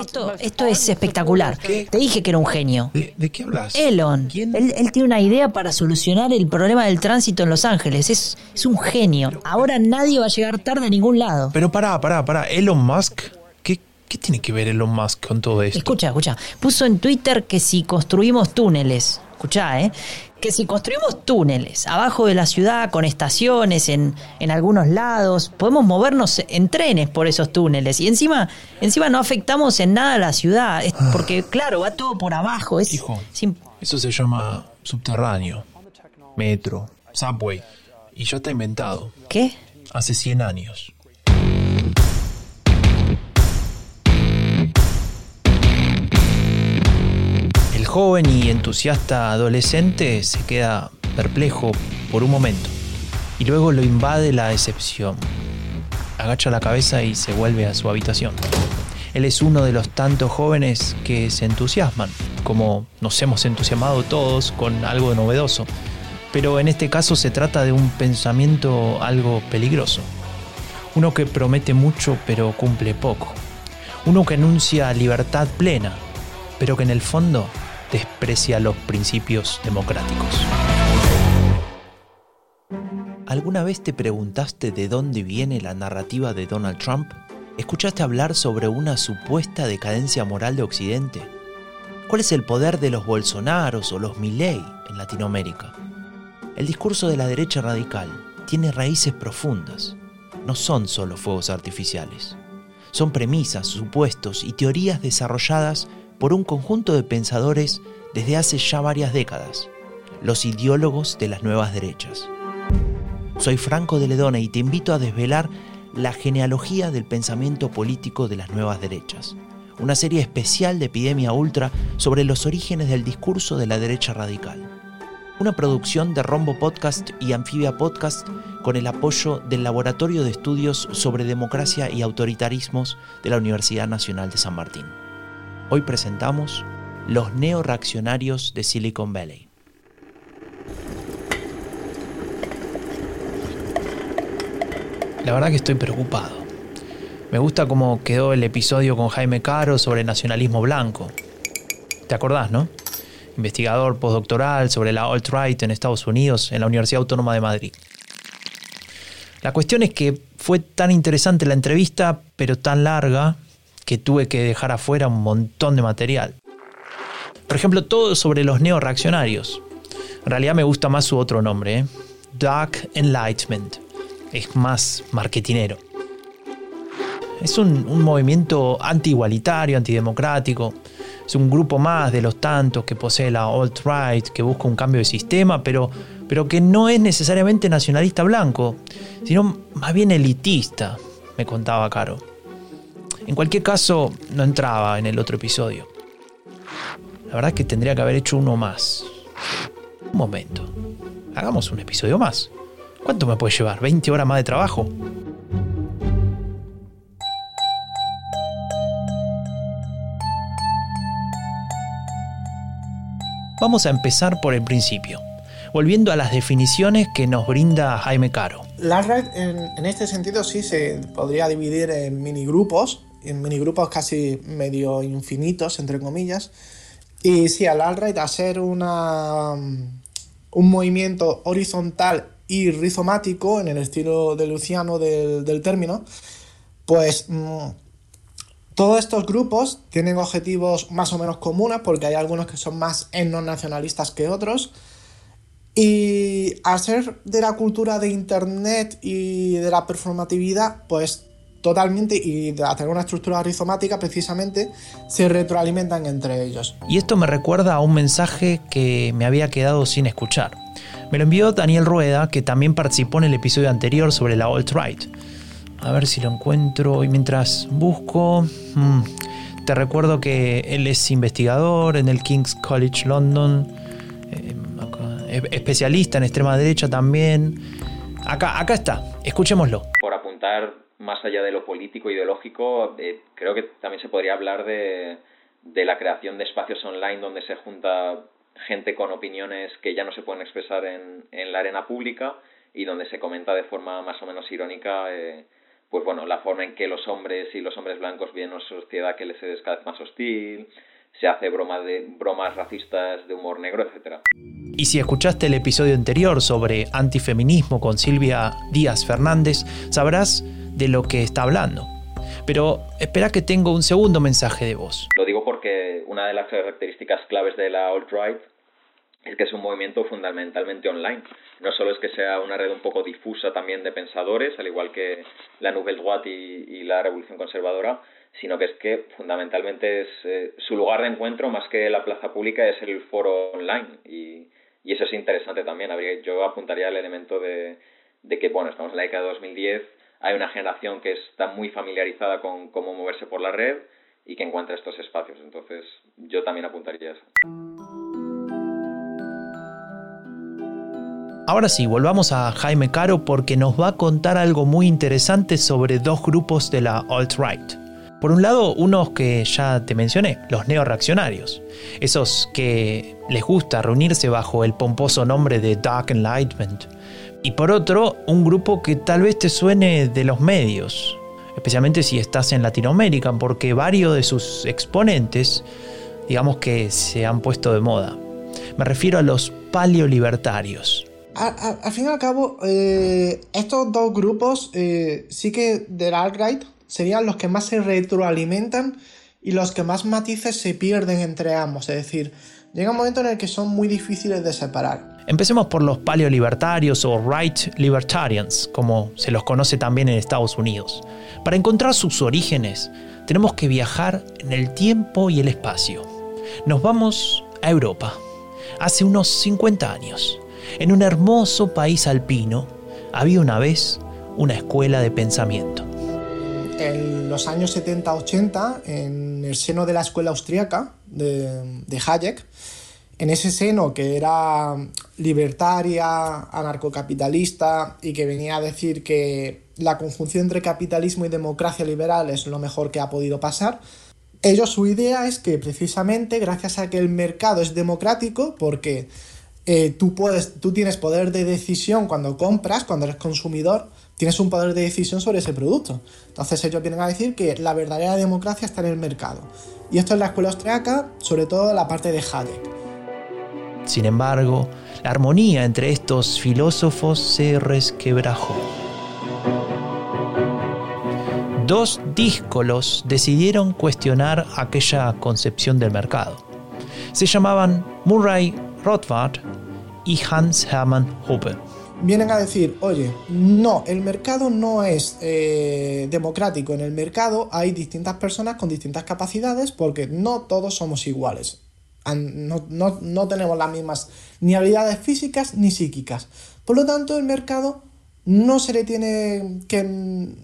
esto, esto es espectacular. Te dije que era un genio. ¿De, qué hablas? Elon. Él, él, tiene una idea para solucionar el problema del tránsito en Los Ángeles. Es, es un genio. Ahora nadie va a llegar tarde a ningún lado. Pero pará, pará, pará. Elon Musk. ¿Qué, qué tiene que ver Elon Musk con todo esto? Escucha, escucha. Puso en Twitter que si construimos túneles, escucha, ¿eh? Que si construimos túneles abajo de la ciudad con estaciones en, en, algunos lados, podemos movernos en trenes por esos túneles y encima, encima no afectamos en nada a la ciudad, Ah. porque claro, va todo por abajo. Es, Hijo, sin- eso se llama subterráneo, metro, subway. Y ya está inventado. ¿Qué? Hace 100 años. Joven y entusiasta adolescente se queda perplejo por un momento y luego lo invade la decepción. Agacha la cabeza y se vuelve a su habitación. Él es uno de los tantos jóvenes que se entusiasman, como nos hemos entusiasmado todos con algo novedoso. Pero en este caso se trata de un pensamiento algo peligroso. Uno que promete mucho pero cumple poco. Uno que anuncia libertad plena, pero que en el fondo desprecia los principios democráticos. ¿Alguna vez te preguntaste de dónde viene la narrativa de Donald Trump? ¿Escuchaste hablar sobre una supuesta decadencia moral de Occidente? ¿Cuál es el poder de los Bolsonaros o los Milley en Latinoamérica? El discurso de la derecha radical tiene raíces profundas. No son solo fuegos artificiales. Son premisas, supuestos y teorías desarrolladas por un conjunto de pensadores desde hace ya varias décadas, los ideólogos de las nuevas derechas. Soy Franco de Ledona y te invito a desvelar la genealogía del pensamiento político de las nuevas derechas, una serie especial de Epidemia Ultra sobre los orígenes del discurso de la derecha radical. Una producción de Rombo Podcast y Anfibia Podcast con el apoyo del Laboratorio de Estudios sobre Democracia y Autoritarismos de la Universidad Nacional de San Martín. Hoy presentamos Los neoreaccionarios de Silicon Valley. La verdad que estoy preocupado. Me gusta cómo quedó el episodio con Jaime Caro sobre nacionalismo blanco. ¿Te acordás, no? Investigador postdoctoral sobre la alt-right en Estados Unidos en la Universidad Autónoma de Madrid. La cuestión es que fue tan interesante la entrevista, pero tan larga, que tuve que dejar afuera un montón de material. Por ejemplo, todo sobre los neoreaccionarios. En realidad me gusta más su otro nombre, ¿eh? Dark Enlightenment. Es más marketinero. Es un, movimiento anti-igualitario, antidemocrático. Es un grupo más de los tantos que posee la alt-right, que busca un cambio de sistema, pero, pero que no es necesariamente nacionalista blanco, sino más bien elitista, me contaba Caro. En cualquier caso, no entraba en el otro episodio. La verdad es que tendría que haber hecho uno más. Un momento. Hagamos un episodio más. ¿Cuánto me puede llevar? ¿20 horas más de trabajo? Vamos a empezar por el principio, volviendo a las definiciones que nos brinda Jaime Caro. La red en, en, este sentido sí se podría dividir en minigrupos, en minigrupos casi medio infinitos, entre comillas. Y sí, al alt-right, a ser una, un movimiento horizontal y rizomático, en el estilo de Luciano del, del término, pues mmm, todos estos grupos tienen objetivos más o menos comunes, porque hay algunos que son más etnonacionalistas que otros. Y al ser de la cultura de Internet y de la performatividad, pues totalmente, y de tener una estructura rizomática precisamente, se retroalimentan entre ellos. Y esto me recuerda a un mensaje que me había quedado sin escuchar. Me lo envió Daniel Rueda, que también participó en el episodio anterior sobre la alt-right. A ver si lo encuentro y mientras busco... Mmm, te recuerdo que él es investigador en el King's College London, eh, especialista en extrema derecha también. Acá, acá está, escuchémoslo. Por apuntar más allá de lo político ideológico, eh, creo que también se podría hablar de, de, la creación de espacios online donde se junta gente con opiniones que ya no se pueden expresar en, en la arena pública y donde se comenta de forma más o menos irónica eh, pues bueno, la forma en que los hombres y los hombres blancos viven una sociedad que les es cada vez más hostil, se hace broma de bromas racistas de humor negro, etcétera. Y si escuchaste el episodio anterior sobre antifeminismo con Silvia Díaz Fernández, sabrás de lo que está hablando. Pero espera que tengo un segundo mensaje de voz. Lo digo porque una de las características claves de la alt-right es que es un movimiento fundamentalmente online. No solo es que sea una red un poco difusa también de pensadores, al igual que la Nouvelle Droite y, la Revolución Conservadora, sino que es que fundamentalmente es eh, su lugar de encuentro más que la plaza pública es el foro online y, eso es interesante también. yo apuntaría el elemento de, de que, bueno, estamos en la década de 2010, hay una generación que está muy familiarizada con cómo moverse por la red y que encuentra estos espacios. Entonces, yo también apuntaría eso. Ahora sí, volvamos a Jaime Caro porque nos va a contar algo muy interesante sobre dos grupos de la alt-right. Por un lado, unos que ya te mencioné, los neoreaccionarios, esos que les gusta reunirse bajo el pomposo nombre de Dark Enlightenment. Y por otro, un grupo que tal vez te suene de los medios, especialmente si estás en Latinoamérica, porque varios de sus exponentes, digamos que se han puesto de moda. Me refiero a los paleolibertarios. Al fin y al cabo, eh, estos dos grupos eh, sí que del alt-right serían los que más se retroalimentan y los que más matices se pierden entre ambos. Es decir, llega un momento en el que son muy difíciles de separar. Empecemos por los paleolibertarios o right libertarians, como se los conoce también en Estados Unidos. Para encontrar sus orígenes, tenemos que viajar en el tiempo y el espacio. Nos vamos a Europa, hace unos 50 años. En un hermoso país alpino había una vez una escuela de pensamiento en los años 70-80, en el seno de la escuela austríaca de, de, Hayek, en ese seno que era libertaria, anarcocapitalista y que venía a decir que la conjunción entre capitalismo y democracia liberal es lo mejor que ha podido pasar, ellos su idea es que precisamente gracias a que el mercado es democrático, porque eh, tú, puedes, tú tienes poder de decisión cuando compras, cuando eres consumidor, tienes un poder de decisión sobre ese producto. Entonces ellos vienen a decir que la verdadera democracia está en el mercado. Y esto es la escuela austriaca, sobre todo la parte de Hayek. Sin embargo, la armonía entre estos filósofos se resquebrajó. Dos díscolos decidieron cuestionar aquella concepción del mercado. Se llamaban Murray Rothbard y Hans Hermann Hoppe vienen a decir, oye, no, el mercado no es eh, democrático, en el mercado hay distintas personas con distintas capacidades porque no todos somos iguales. No, tenemos las mismas ni habilidades físicas ni psíquicas. Por lo tanto, el mercado no se le tiene que,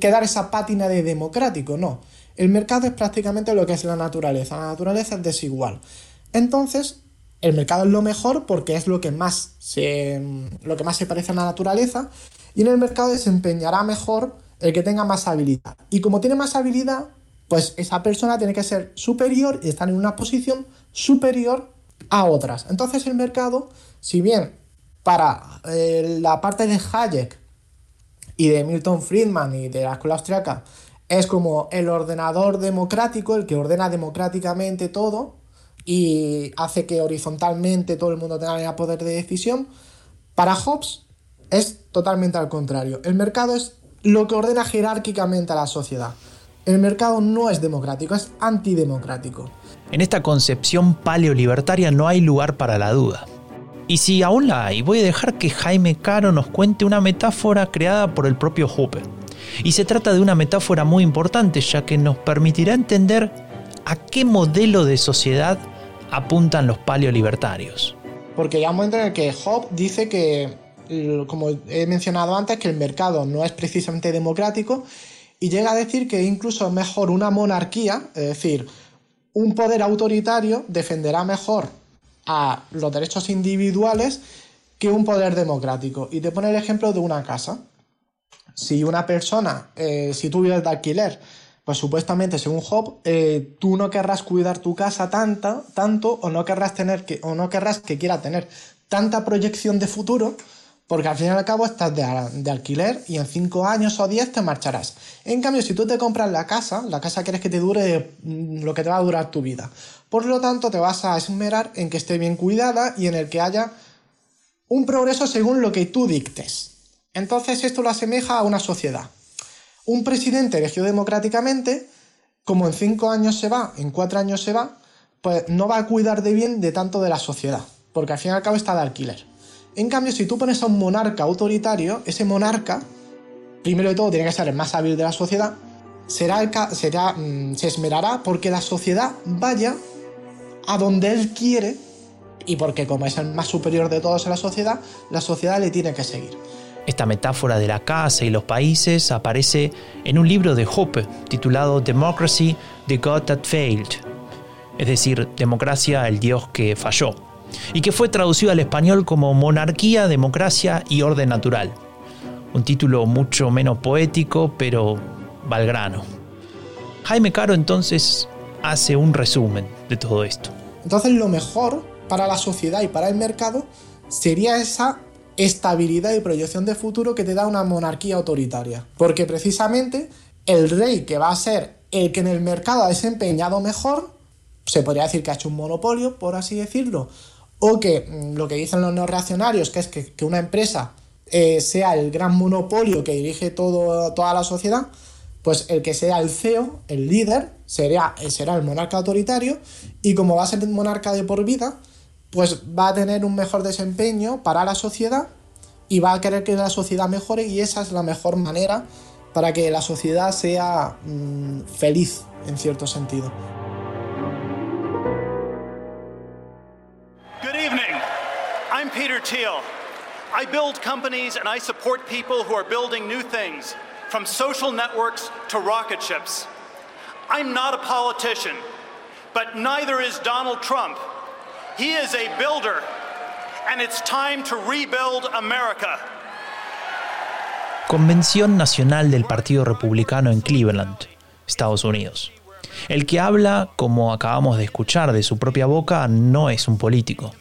que dar esa pátina de democrático, no. El mercado es prácticamente lo que es la naturaleza. La naturaleza es desigual. Entonces, el mercado es lo mejor porque es lo que más se, lo que más se parece a la naturaleza y en el mercado desempeñará mejor el que tenga más habilidad. Y como tiene más habilidad, pues esa persona tiene que ser superior y estar en una posición superior a otras. Entonces el mercado, si bien para eh, la parte de Hayek y de Milton Friedman y de la escuela austriaca es como el ordenador democrático, el que ordena democráticamente todo, y hace que horizontalmente todo el mundo tenga el poder de decisión. Para Hobbes es totalmente al contrario. El mercado es lo que ordena jerárquicamente a la sociedad. El mercado no es democrático, es antidemocrático. En esta concepción paleolibertaria no hay lugar para la duda. Y si aún la hay, voy a dejar que Jaime Caro nos cuente una metáfora creada por el propio Hooper. Y se trata de una metáfora muy importante, ya que nos permitirá entender a qué modelo de sociedad apuntan los paleolibertarios. Porque ya un momento en el que Hobbes dice que, como he mencionado antes, que el mercado no es precisamente democrático y llega a decir que incluso es mejor una monarquía, es decir, un poder autoritario defenderá mejor a los derechos individuales que un poder democrático. Y te pone el ejemplo de una casa. Si una persona, eh, si tú vives de alquiler, pues supuestamente, según Job, eh, tú no querrás cuidar tu casa tanto o no querrás tener que, o no querrás que quiera tener tanta proyección de futuro, Porque al fin y al cabo estás de, alquiler y en 5 años o 10 te marcharás. En cambio, si tú te compras la casa, la casa quieres que te dure mm, lo que te va a durar tu vida. Por lo tanto, te vas a esmerar en que esté bien cuidada y en el que haya un progreso según lo que tú dictes. Entonces, esto lo asemeja a una sociedad. Un presidente elegido democráticamente, como en 5 años se va, en 4 años se va, pues no va a cuidar de bien de tanto de la sociedad, porque al fin y al cabo está de alquiler. En cambio, si tú pones a un monarca autoritario, ese monarca, primero de todo, tiene que ser el más hábil de la sociedad, será, será mm, se esmerará porque la sociedad vaya a donde él quiere y porque como es el más superior de todos en la sociedad, la sociedad le tiene que seguir. Esta metáfora de la casa y los países aparece en un libro de Hoppe titulado Democracy, the God That Failed, es decir, Democracia, el Dios que falló y que fue traducido al español como Monarquía, Democracia y Orden Natural. Un título mucho menos poético, pero valgrano. Jaime Caro entonces hace un resumen de todo esto. Entonces lo mejor para la sociedad y para el mercado sería esa estabilidad y proyección de futuro que te da una monarquía autoritaria. Porque precisamente el rey que va a ser el que en el mercado ha desempeñado mejor, se podría decir que ha hecho un monopolio, por así decirlo, o que mm, lo que dicen los neoreaccionarios, que es que, una empresa eh, sea el gran monopolio que dirige todo, toda la sociedad, pues el que sea el CEO, el líder, será, eh, será el monarca autoritario y como va a ser el monarca de por vida, pues va a tener un mejor desempeño para la sociedad y va a querer que la sociedad mejore y esa es la mejor manera para que la sociedad sea mm, feliz en cierto sentido. Peter Thiel. I build companies and I support people who are building new things, from social networks to rocket ships. I'm not a politician, but neither is Donald Trump. He is a builder, and it's time to rebuild America. Convención Nacional del Partido Republicano en Cleveland, Estados Unidos. El que habla, como acabamos de escuchar de su propia boca, no es un político.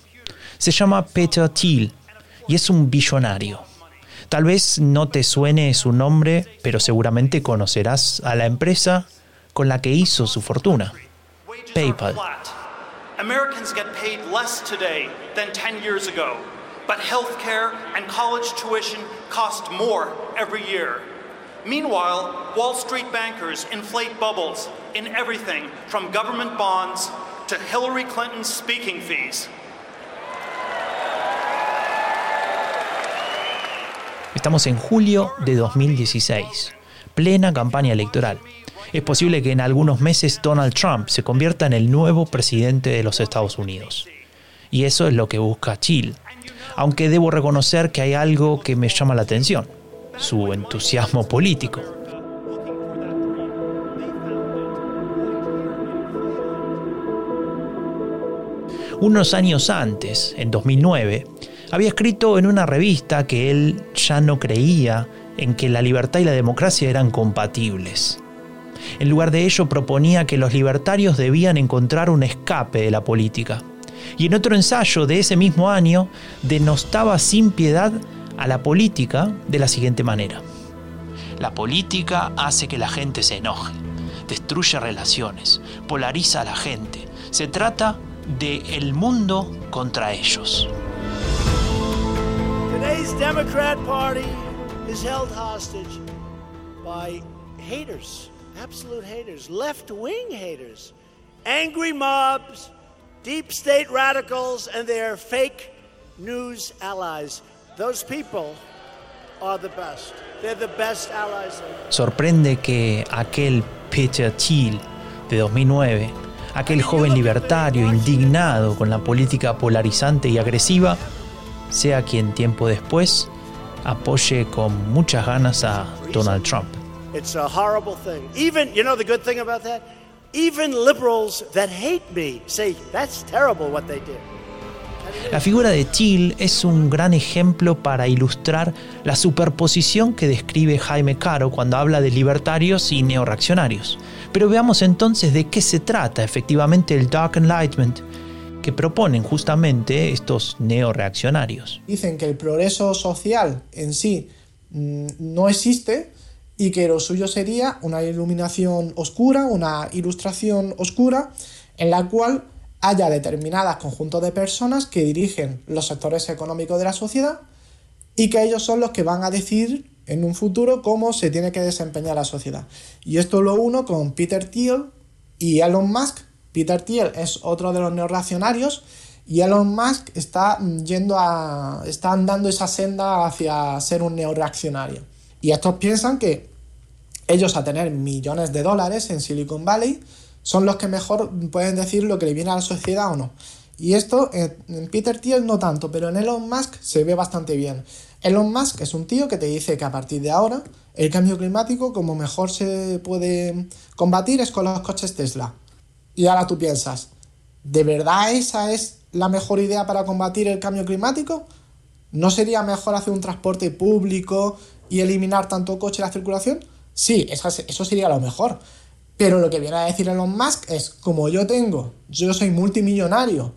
Se llama Peter Thiel y es un billonario. Tal vez no te suene su nombre, pero seguramente conocerás a la empresa con la que hizo su fortuna, PayPal. Americans get paid less today than 10 years ago, but healthcare and college tuition cost more every year. Meanwhile, Wall Street bankers inflate bubbles in everything from government bonds to Hillary Clinton's speaking fees. Estamos en julio de 2016, plena campaña electoral. Es posible que en algunos meses Donald Trump se convierta en el nuevo presidente de los Estados Unidos. Y eso es lo que busca Chile. Aunque debo reconocer que hay algo que me llama la atención, su entusiasmo político. Unos años antes, en 2009, había escrito en una revista que él ya no creía en que la libertad y la democracia eran compatibles. En lugar de ello proponía que los libertarios debían encontrar un escape de la política. Y en otro ensayo de ese mismo año denostaba sin piedad a la política de la siguiente manera. La política hace que la gente se enoje, destruye relaciones, polariza a la gente. Se trata de el mundo contra ellos. Today's Democrat Party is held hostage by haters, absolute haters, left wing haters, angry mobs, deep state radicals, and their fake news allies. Those people are the best. They're the best allies. Sorprende que aquel Peter Thiel de 2009, aquel joven libertario indignado con la política polarizante y agresiva, sea quien tiempo después apoye con muchas ganas a Donald Trump. It's a horrible thing. Even, you know the good thing about that? Even liberals that hate me say that's terrible what they did. La figura de Thiel es un gran ejemplo para ilustrar la superposición que describe Jaime Caro cuando habla de libertarios y neoreaccionarios. Pero veamos entonces de qué se trata efectivamente el Dark Enlightenment que proponen justamente estos neoreaccionarios. Dicen que el progreso social en sí mm, no existe y que lo suyo sería una iluminación oscura, una ilustración oscura, en la cual haya determinadas conjuntos de personas que dirigen los sectores económicos de la sociedad y que ellos son los que van a decir en un futuro cómo se tiene que desempeñar la sociedad. Y esto lo uno con Peter Thiel y Elon Musk. Peter Thiel es otro de los neorracionarios y Elon Musk está yendo a. está andando esa senda hacia ser un neoreaccionario. Y estos piensan que ellos a tener millones de dólares en Silicon Valley son los que mejor pueden decir lo que le viene a la sociedad o no. Y esto en Peter Thiel no tanto, pero en Elon Musk se ve bastante bien. Elon Musk es un tío que te dice que a partir de ahora el cambio climático como mejor se puede combatir es con los coches Tesla. Y ahora tú piensas, ¿de verdad esa es la mejor idea para combatir el cambio climático? ¿No sería mejor hacer un transporte público y eliminar tanto coche en la circulación? Sí, eso sería lo mejor. Pero lo que viene a decir Elon Musk es, como yo tengo, yo soy multimillonario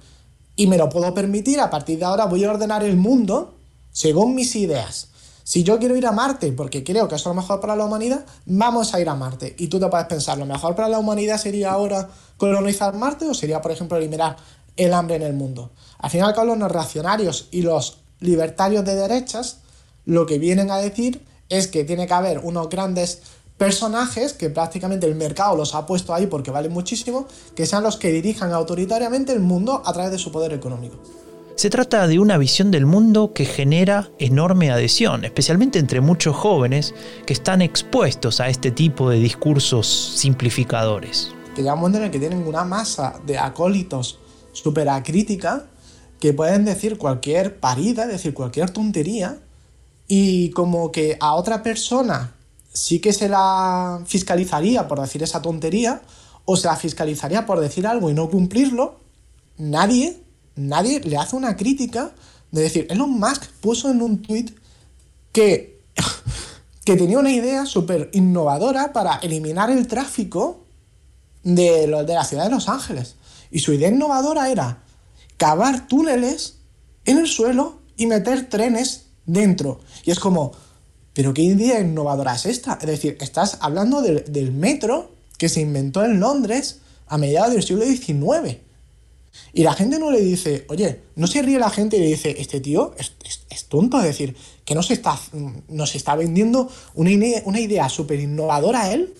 y me lo puedo permitir, a partir de ahora voy a ordenar el mundo según mis ideas. Si yo quiero ir a Marte porque creo que eso es lo mejor para la humanidad, vamos a ir a Marte. Y tú te puedes pensar, ¿lo mejor para la humanidad sería ahora colonizar Marte o sería, por ejemplo, eliminar el hambre en el mundo? Al final, con los reaccionarios y los libertarios de derechas, lo que vienen a decir es que tiene que haber unos grandes personajes que prácticamente el mercado los ha puesto ahí porque valen muchísimo, que sean los que dirijan autoritariamente el mundo a través de su poder económico. Se trata de una visión del mundo que genera enorme adhesión, especialmente entre muchos jóvenes que están expuestos a este tipo de discursos simplificadores. Ya un en el que tienen una masa de acólitos súper acrítica que pueden decir cualquier parida, decir cualquier tontería, y como que a otra persona sí que se la fiscalizaría por decir esa tontería, o se la fiscalizaría por decir algo y no cumplirlo, nadie, nadie le hace una crítica de decir, Elon Musk puso en un tweet que, que tenía una idea súper innovadora para eliminar el tráfico de, de la ciudad de Los Ángeles. Y su idea innovadora era cavar túneles en el suelo y meter trenes dentro. Y es como, pero ¿qué idea innovadora es esta? Es decir, estás hablando del metro que se inventó en Londres a mediados del siglo XIX. Y la gente no le dice, oye, no se ríe la gente y le dice, este tío es, tonto, es decir, que no se está, nos está vendiendo una, una idea súper innovadora a él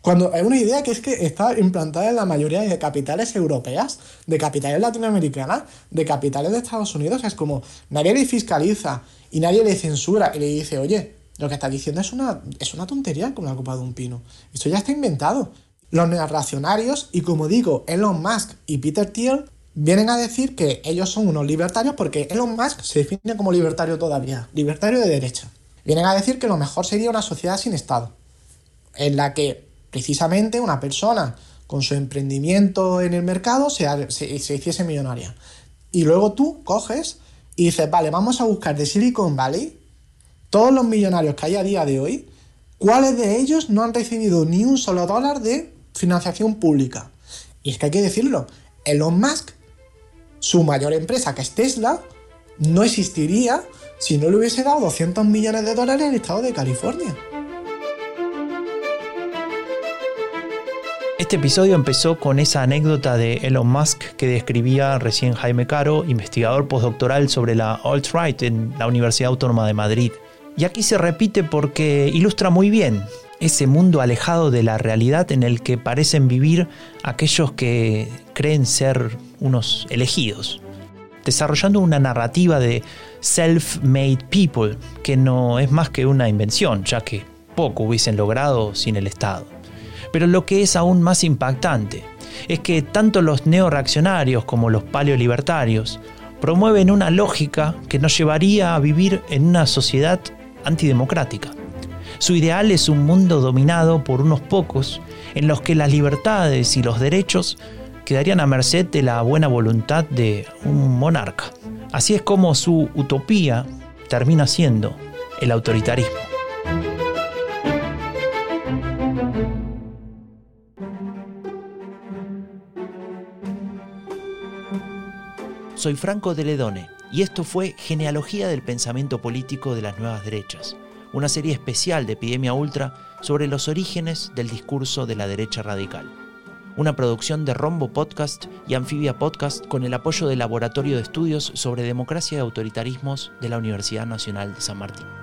cuando hay una idea que es que está implantada en la mayoría de capitales europeas, de capitales latinoamericanas, de capitales de Estados Unidos, es como nadie le fiscaliza y nadie le censura y le dice, oye, lo que está diciendo es una, es una tontería con la copa de un pino. Esto ya está inventado. Los neorracionarios, y como digo, Elon Musk y Peter Thiel, vienen a decir que ellos son unos libertarios porque Elon Musk se define como libertario todavía, libertario de derecha. Vienen a decir que lo mejor sería una sociedad sin Estado, en la que precisamente una persona con su emprendimiento en el mercado se, se, hiciese millonaria. Y luego tú coges y dices, vale, vamos a buscar de Silicon Valley todos los millonarios que hay a día de hoy, cuáles de ellos no han recibido ni un solo dólar de financiación pública. Y es que hay que decirlo, Elon Musk, su mayor empresa que es Tesla, no existiría si no le hubiese dado 200 millones de dólares al estado de California. Este episodio empezó con esa anécdota de Elon Musk que describía recién Jaime Caro, investigador postdoctoral sobre la alt-right en la Universidad Autónoma de Madrid. Y aquí se repite porque ilustra muy bien ese mundo alejado de la realidad en el que parecen vivir aquellos que creen ser unos elegidos, desarrollando una narrativa de self-made people que no es más que una invención, ya que poco hubiesen logrado sin el Estado. Pero lo que es aún más impactante es que tanto los neoreaccionarios como los paleolibertarios promueven una lógica que nos llevaría a vivir en una sociedad antidemocrática. Su ideal es un mundo dominado por unos pocos en los que las libertades y los derechos quedarían a merced de la buena voluntad de un monarca. Así es como su utopía termina siendo el autoritarismo. Soy Franco de Ledone y esto fue Genealogía del Pensamiento Político de las Nuevas Derechas, una serie especial de Epidemia Ultra sobre los orígenes del discurso de la derecha radical. Una producción de Rombo Podcast y Anfibia Podcast con el apoyo del Laboratorio de Estudios sobre Democracia y Autoritarismos de la Universidad Nacional de San Martín.